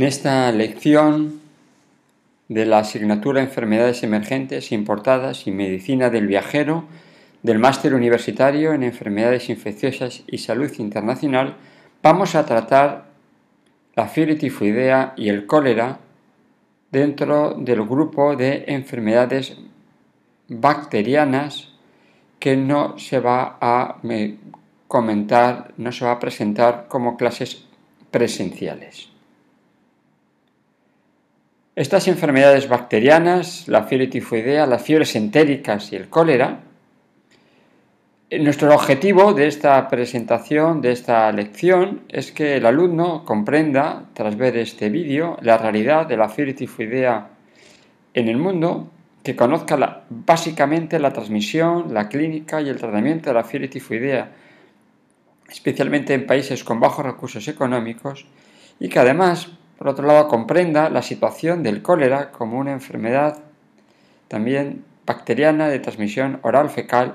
En esta lección de la asignatura Enfermedades Emergentes Importadas y Medicina del Viajero del Máster Universitario en Enfermedades Infecciosas y Salud Internacional, vamos a tratar la fiebre tifoidea y el cólera dentro del grupo de enfermedades bacterianas que no se va a comentar, no se va a presentar como clases presenciales. Estas enfermedades bacterianas, la fiebre tifoidea, las fiebres entéricas y el cólera, nuestro objetivo de esta presentación, de esta lección, es que el alumno comprenda, tras ver este vídeo, la realidad de la fiebre tifoidea en el mundo, que conozca básicamente la transmisión, la clínica y el tratamiento de la fiebre tifoidea, especialmente en países con bajos recursos económicos, y que además por otro lado, comprenda la situación del cólera como una enfermedad también bacteriana de transmisión oral fecal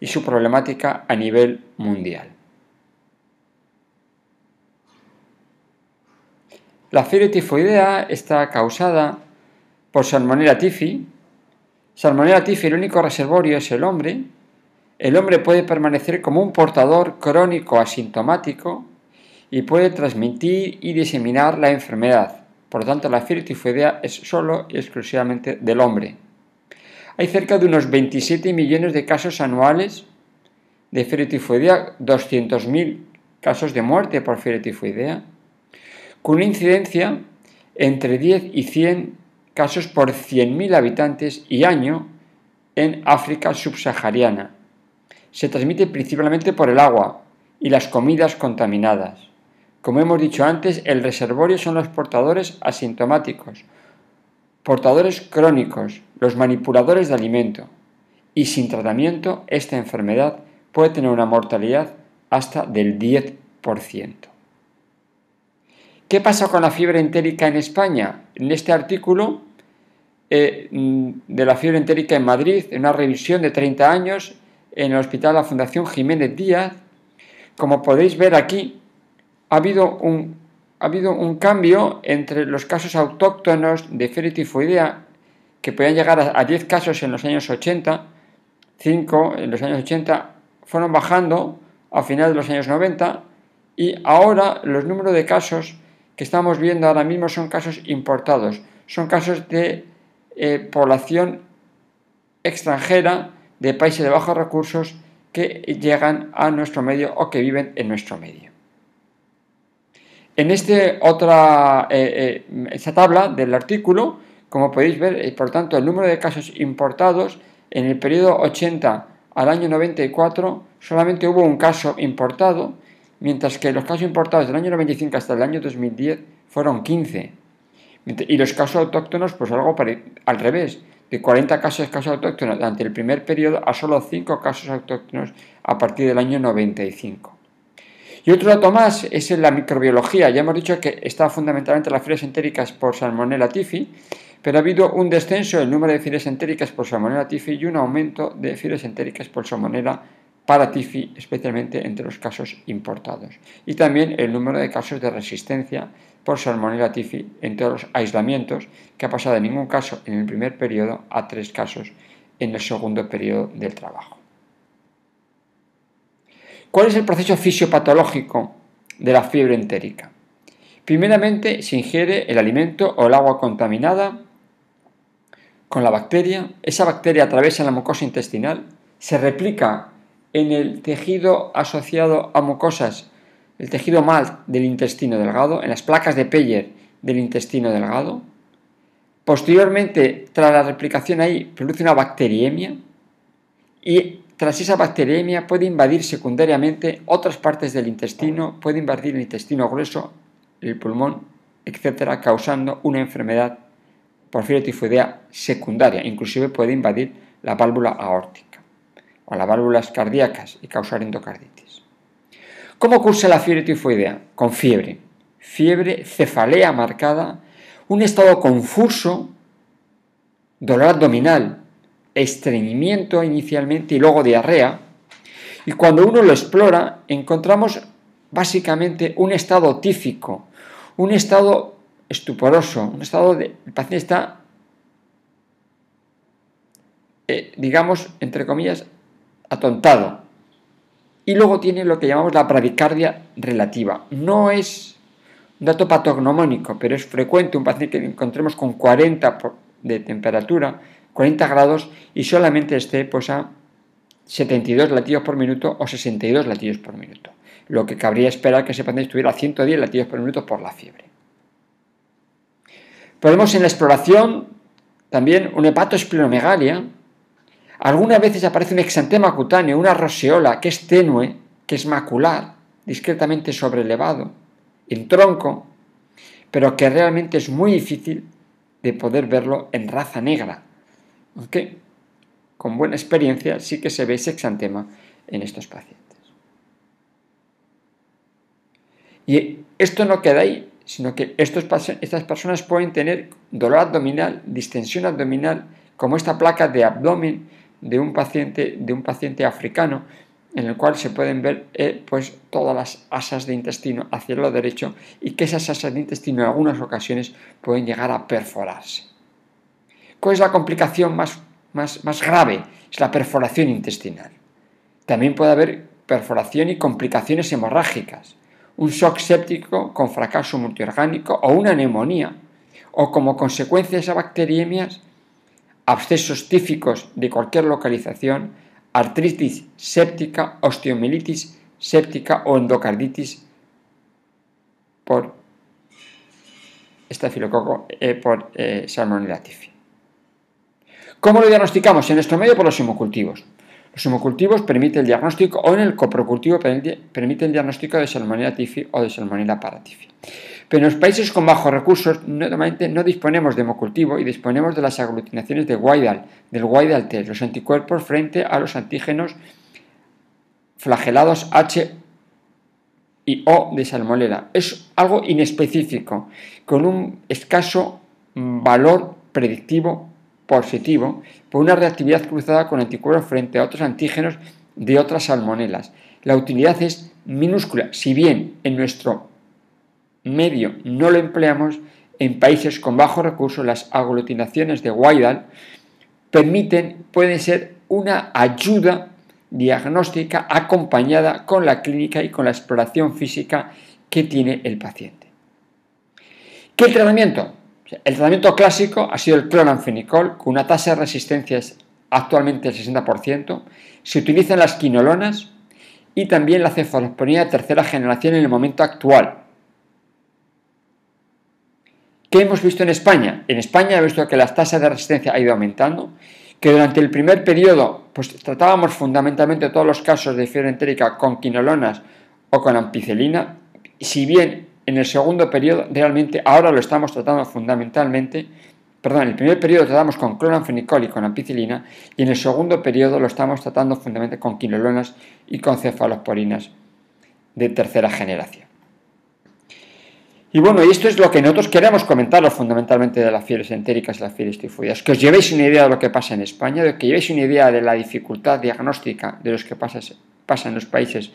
y su problemática a nivel mundial. La fiebre tifoidea está causada por Salmonella tifi. Salmonella tifi, el único reservorio es el hombre. El hombre puede permanecer como un portador crónico asintomático y puede transmitir y diseminar la enfermedad. Por lo tanto, la fiebre tifoidea es solo y exclusivamente del hombre. Hay cerca de unos 27 millones de casos anuales de fiebre tifoidea, 200.000 casos de muerte por fiebre tifoidea, con una incidencia entre 10 y 100 casos por 100.000 habitantes y año en África subsahariana. Se transmite principalmente por el agua y las comidas contaminadas. Como hemos dicho antes, el reservorio son los portadores asintomáticos, portadores crónicos, los manipuladores de alimento. Y sin tratamiento, esta enfermedad puede tener una mortalidad hasta del 10%. ¿Qué pasa con la fiebre entérica en España? En este artículo eh, de la fiebre entérica en Madrid, en una revisión de 30 años en el Hospital de la Fundación Jiménez Díaz, como podéis ver aquí, ha habido un, cambio entre los casos autóctonos de fiebre tifoidea, que podían llegar a, 10 casos en los años 80, 5 en los años 80, fueron bajando a finales de los años 90 y ahora los números de casos que estamos viendo ahora mismo son casos importados, son casos de eh, población extranjera de países de bajos recursos que llegan a nuestro medio o que viven en nuestro medio. En este otra, eh, eh, esta tabla del artículo, como podéis ver, eh, por tanto, el número de casos importados en el periodo 80 al año 94 solamente hubo un caso importado, mientras que los casos importados del año 95 hasta el año 2010 fueron 15. Y los casos autóctonos, pues algo al revés, de 40 casos de casos autóctonos durante el primer periodo a solo 5 casos autóctonos a partir del año 95. Y otro dato más es en la microbiología. Ya hemos dicho que está fundamentalmente las fibras entéricas por Salmonella tifi, pero ha habido un descenso del número de fibras entéricas por Salmonella tifi y un aumento de fibras entéricas por Salmonella paratifi, especialmente entre los casos importados. Y también el número de casos de resistencia por Salmonella tifi en todos los aislamientos, que ha pasado de ningún caso en el primer periodo a tres casos en el segundo periodo del trabajo. ¿Cuál es el proceso fisiopatológico de la fiebre entérica? Primeramente se ingiere el alimento o el agua contaminada con la bacteria. Esa bacteria atraviesa la mucosa intestinal, se replica en el tejido asociado a mucosas, el tejido mal del intestino delgado, en las placas de Peyer del intestino delgado. Posteriormente, tras la replicación ahí, produce una bacteriemia y tras esa bacteriemia puede invadir secundariamente otras partes del intestino, puede invadir el intestino grueso, el pulmón, etcétera, causando una enfermedad por fiebre tifoidea secundaria. Inclusive puede invadir la válvula aórtica o las válvulas cardíacas y causar endocarditis. ¿Cómo cursa la fiebre tifoidea? Con fiebre. Fiebre, cefalea marcada, un estado confuso, dolor abdominal, estreñimiento inicialmente y luego diarrea. Y cuando uno lo explora, encontramos básicamente un estado tífico, un estado estuporoso, un estado de... El paciente está, eh, digamos, entre comillas, atontado. Y luego tiene lo que llamamos la bradicardia relativa. No es un dato patognomónico, pero es frecuente un paciente que encontremos con 40 de temperatura, 40 grados, y solamente esté pues, a 72 latidos por minuto o 62 latidos por minuto. Lo que cabría esperar que ese paciente estuviera a 110 latidos por minuto por la fiebre. Podemos en la exploración también un hepatoesplenomegalia. Algunas veces aparece un exantema cutáneo, una roseola que es tenue, que es macular, discretamente sobrelevado, en tronco, pero que realmente es muy difícil de poder verlo en raza negra. Con buena experiencia sí que se ve ese exantema en estos pacientes. Y esto no queda ahí, sino que estos, estas personas pueden tener dolor abdominal, distensión abdominal, como esta placa de abdomen de un paciente, de un paciente africano, en el cual se pueden ver eh, pues, todas las asas de intestino hacia el lado derecho y que esas asas de intestino en algunas ocasiones pueden llegar a perforarse. ¿Cuál es la complicación más, más, más grave? Es la perforación intestinal. También puede haber perforación y complicaciones hemorrágicas un shock séptico con fracaso multiorgánico o una neumonía, o como consecuencia de esas bacteriemias, abscesos tíficos de cualquier localización, artritis séptica, osteomielitis séptica o endocarditis por estafilococo eh, por eh. ¿Cómo lo diagnosticamos? En nuestro medio por los hemocultivos. Los hemocultivos permiten el diagnóstico o en el coprocultivo permite el diagnóstico de Salmonella typhi o de Salmonella paratifi. Pero en los países con bajos recursos normalmente no disponemos de hemocultivo y disponemos de las aglutinaciones de Guaidal, del Guaidal T, los anticuerpos frente a los antígenos flagelados H y O de salmonella. Es algo inespecífico, con un escaso valor predictivo positivo por una reactividad cruzada con anticuerpos frente a otros antígenos de otras salmonelas. La utilidad es minúscula, si bien en nuestro medio no lo empleamos, en países con bajos recursos las aglutinaciones de Weidel permiten, pueden ser una ayuda diagnóstica acompañada con la clínica y con la exploración física que tiene el paciente. ¿Qué tratamiento? El tratamiento clásico ha sido el cloranfenicol, con una tasa de resistencia es actualmente el 60%. Se utilizan las quinolonas y también la cefalosporina de tercera generación en el momento actual. ¿Qué hemos visto en España? En España hemos visto que las tasas de resistencia ha ido aumentando, que durante el primer periodo pues, tratábamos fundamentalmente todos los casos de fiebre entérica con quinolonas o con ampicilina, si bien en el segundo periodo, realmente ahora lo estamos tratando fundamentalmente, perdón, en el primer periodo tratamos con cloranfenicol y con ampicilina, y en el segundo periodo lo estamos tratando fundamentalmente con quinolonas y con cefalosporinas de tercera generación. Y bueno, y esto es lo que nosotros queremos comentaros fundamentalmente de las fiebres entéricas y las fiebres tifoideas, que os llevéis una idea de lo que pasa en España, de que llevéis una idea de la dificultad diagnóstica de los que pasa, pasa en los países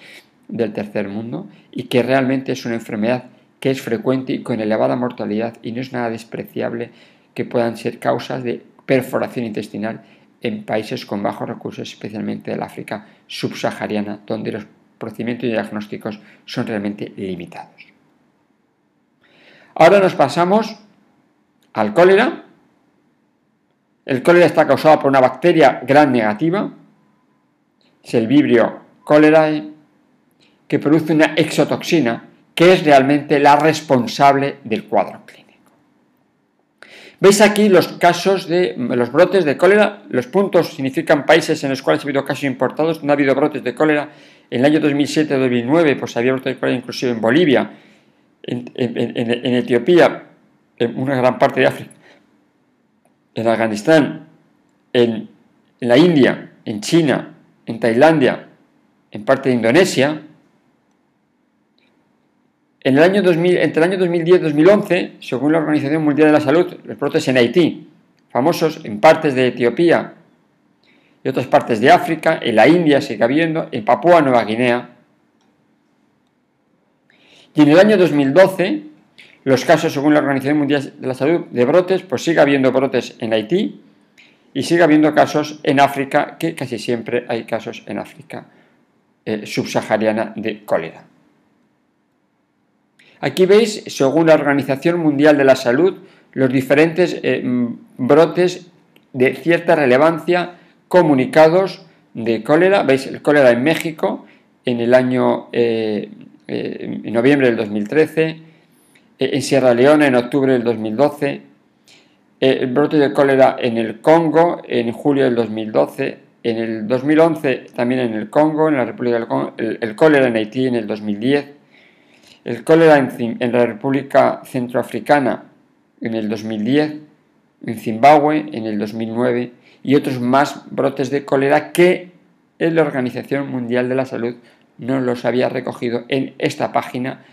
del tercer mundo y que realmente es una enfermedad que es frecuente y con elevada mortalidad y no es nada despreciable que puedan ser causas de perforación intestinal en países con bajos recursos, especialmente del África subsahariana, donde los procedimientos diagnósticos son realmente limitados. Ahora nos pasamos al cólera. El cólera está causado por una bacteria gran negativa, es el vibrio cholerae, que produce una exotoxina que es realmente la responsable del cuadro clínico. Veis aquí los casos de los brotes de cólera, los puntos significan países en los cuales ha habido casos importados, no ha habido brotes de cólera. En el año 2007-2009 pues había brotes de cólera inclusive en Bolivia, en, Etiopía, en una gran parte de África, en Afganistán, en la India, en China, en Tailandia, en parte de Indonesia, en el año 2000, entre el año 2010 y 2011, según la Organización Mundial de la Salud, los brotes en Haití, famosos en partes de Etiopía y otras partes de África, en la India sigue habiendo, en Papúa Nueva Guinea. Y en el año 2012, los casos, según la Organización Mundial de la Salud, de brotes, pues sigue habiendo brotes en Haití y sigue habiendo casos en África, que casi siempre hay casos en África eh, subsahariana de cólera. Aquí veis, según la Organización Mundial de la Salud, los diferentes eh, brotes de cierta relevancia comunicados de cólera. Veis el cólera en México en el año eh, en noviembre del 2013, eh, en Sierra Leona en octubre del 2012, eh, el brote de cólera en el Congo en julio del 2012, en el 2011 también en el Congo, en la República del Congo, el, cólera en Haití en el 2010, el cólera en, la República Centroafricana en el 2010, en Zimbabue en el 2009 y otros más brotes de cólera que la Organización Mundial de la Salud no los había recogido en esta página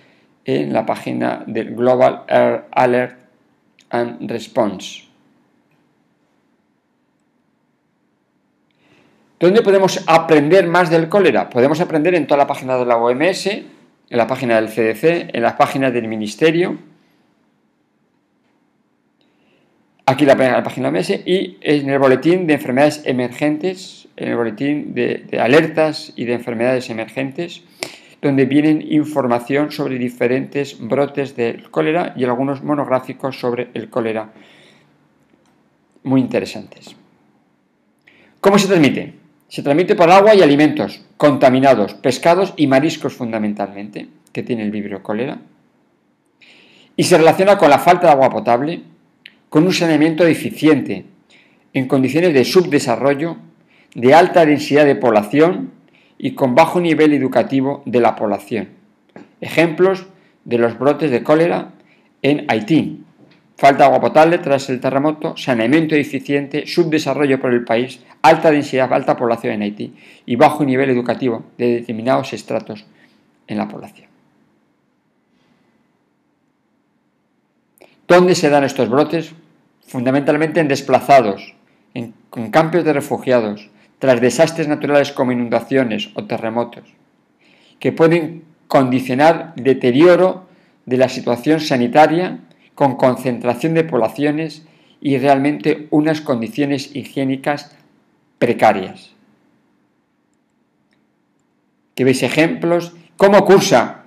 en la página del Global Air Alert and Response. ¿Dónde podemos aprender más del cólera? Podemos aprender en toda la página de la OMS, en la página del CDC, en las páginas del Ministerio, aquí la, la página OMS y en el boletín de enfermedades emergentes, en el boletín de alertas y de enfermedades emergentes donde vienen información sobre diferentes brotes del cólera y algunos monográficos sobre el cólera muy interesantes. ¿Cómo se transmite? Se transmite por agua y alimentos contaminados, pescados y mariscos fundamentalmente, que tiene el vibrio cólera. Y se relaciona con la falta de agua potable, con un saneamiento deficiente, en condiciones de subdesarrollo, de alta densidad de población y con bajo nivel educativo de la población. Ejemplos de los brotes de cólera en Haití. Falta de agua potable tras el terremoto, saneamiento deficiente, subdesarrollo por el país, alta densidad, alta población en Haití y bajo nivel educativo de determinados estratos en la población. ¿Dónde se dan estos brotes? Fundamentalmente en desplazados, en, campos de refugiados, tras desastres naturales como inundaciones o terremotos, que pueden condicionar deterioro de la situación sanitaria con concentración de poblaciones y realmente unas condiciones higiénicas precarias. Que veis ejemplos, cómo cursa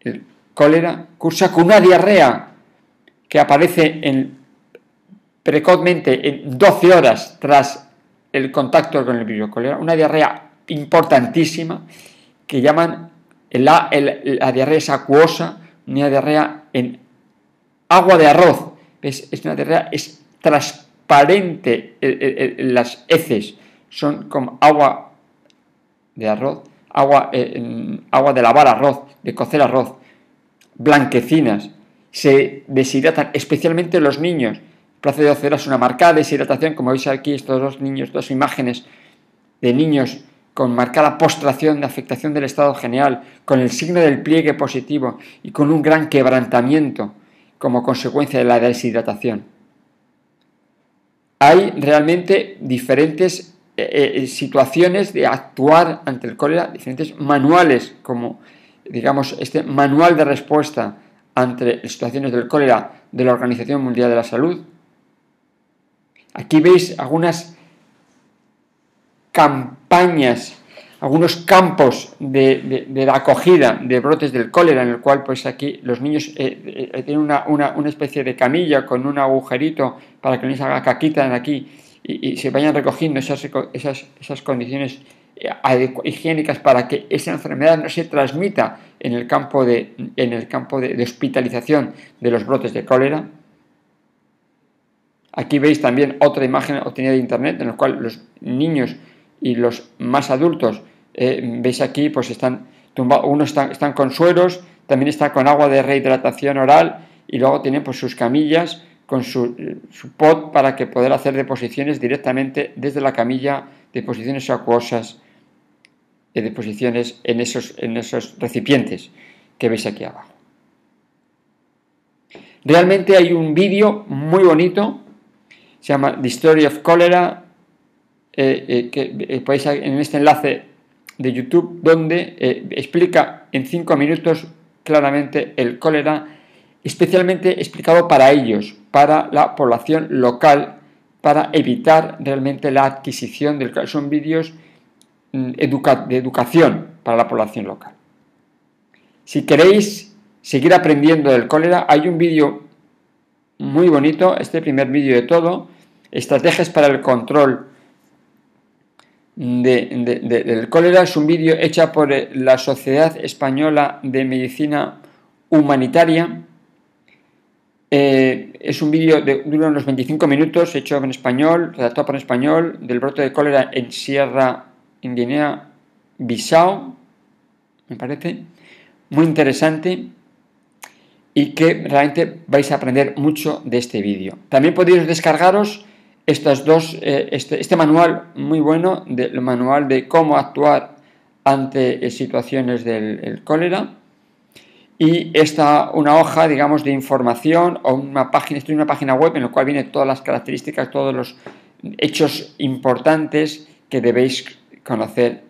el cólera, cursa con una diarrea que aparece en, precozmente en 12 horas tras el contacto con el virus cólera, una diarrea importantísima que llaman la, diarrea acuosa, una diarrea en agua de arroz. Es, una diarrea es transparente, las heces son como agua de arroz, agua, eh, agua de lavar arroz, de cocer arroz, blanquecinas, se deshidratan, especialmente los niños. Plaza de 12 horas una marcada deshidratación, como veis aquí estos dos niños, dos imágenes de niños con marcada postración de afectación del estado general, con el signo del pliegue positivo y con un gran quebrantamiento como consecuencia de la deshidratación. Hay realmente diferentes eh, eh, situaciones de actuar ante el cólera, diferentes manuales, como digamos este manual de respuesta ante situaciones del cólera de la Organización Mundial de la Salud, Aquí veis algunas campañas, algunos campos de, la acogida de brotes del cólera, en el cual pues aquí los niños eh, eh, tienen una, especie de camilla con un agujerito para que no se haga caquita en aquí y, se vayan recogiendo esas, esas, condiciones eh, higiénicas para que esa enfermedad no se transmita en el campo de, en el campo de hospitalización de los brotes de cólera. Aquí veis también otra imagen obtenida de internet en la cual los niños y los más adultos, eh, veis aquí, pues están tumbados, unos están, con sueros, también está con agua de rehidratación oral y luego tienen pues sus camillas con su, pot para que poder hacer deposiciones directamente desde la camilla, deposiciones acuosas, eh, deposiciones en esos, en esos recipientes que veis aquí abajo. Realmente hay un vídeo muy bonito se llama The Story of Cholera, eh, eh, que eh, podéis en este enlace de YouTube, donde explica en cinco minutos claramente el cólera especialmente explicado para ellos, para la población local, para evitar realmente la adquisición del son vídeos mm, de educación para la población local. Si queréis seguir aprendiendo del cólera, hay un vídeo muy bonito, este primer vídeo de todo, estrategias para el control del cólera, es un vídeo hecho por la Sociedad Española de Medicina Humanitaria, eh, es un vídeo de dura unos 25 minutos, hecho en español, redactado por español, del brote de cólera en Sierra, en Guinea, Bissau, me parece, muy interesante y que realmente vais a aprender mucho de este vídeo. También podéis descargaros estos dos, eh, este, este, manual muy bueno, del manual de cómo actuar ante situaciones del cólera y esta una hoja, digamos, de información o una página, esto es una página web en la cual vienen todas las características, todos los hechos importantes que debéis conocer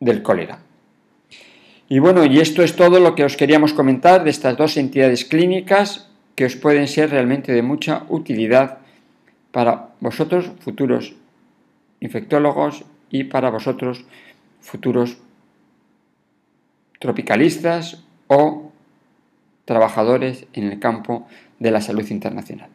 del cólera. Y bueno, y esto es todo lo que os queríamos comentar de estas dos entidades clínicas que os pueden ser realmente de mucha utilidad para vosotros futuros infectólogos y para vosotros futuros tropicalistas o trabajadores en el campo de la salud internacional.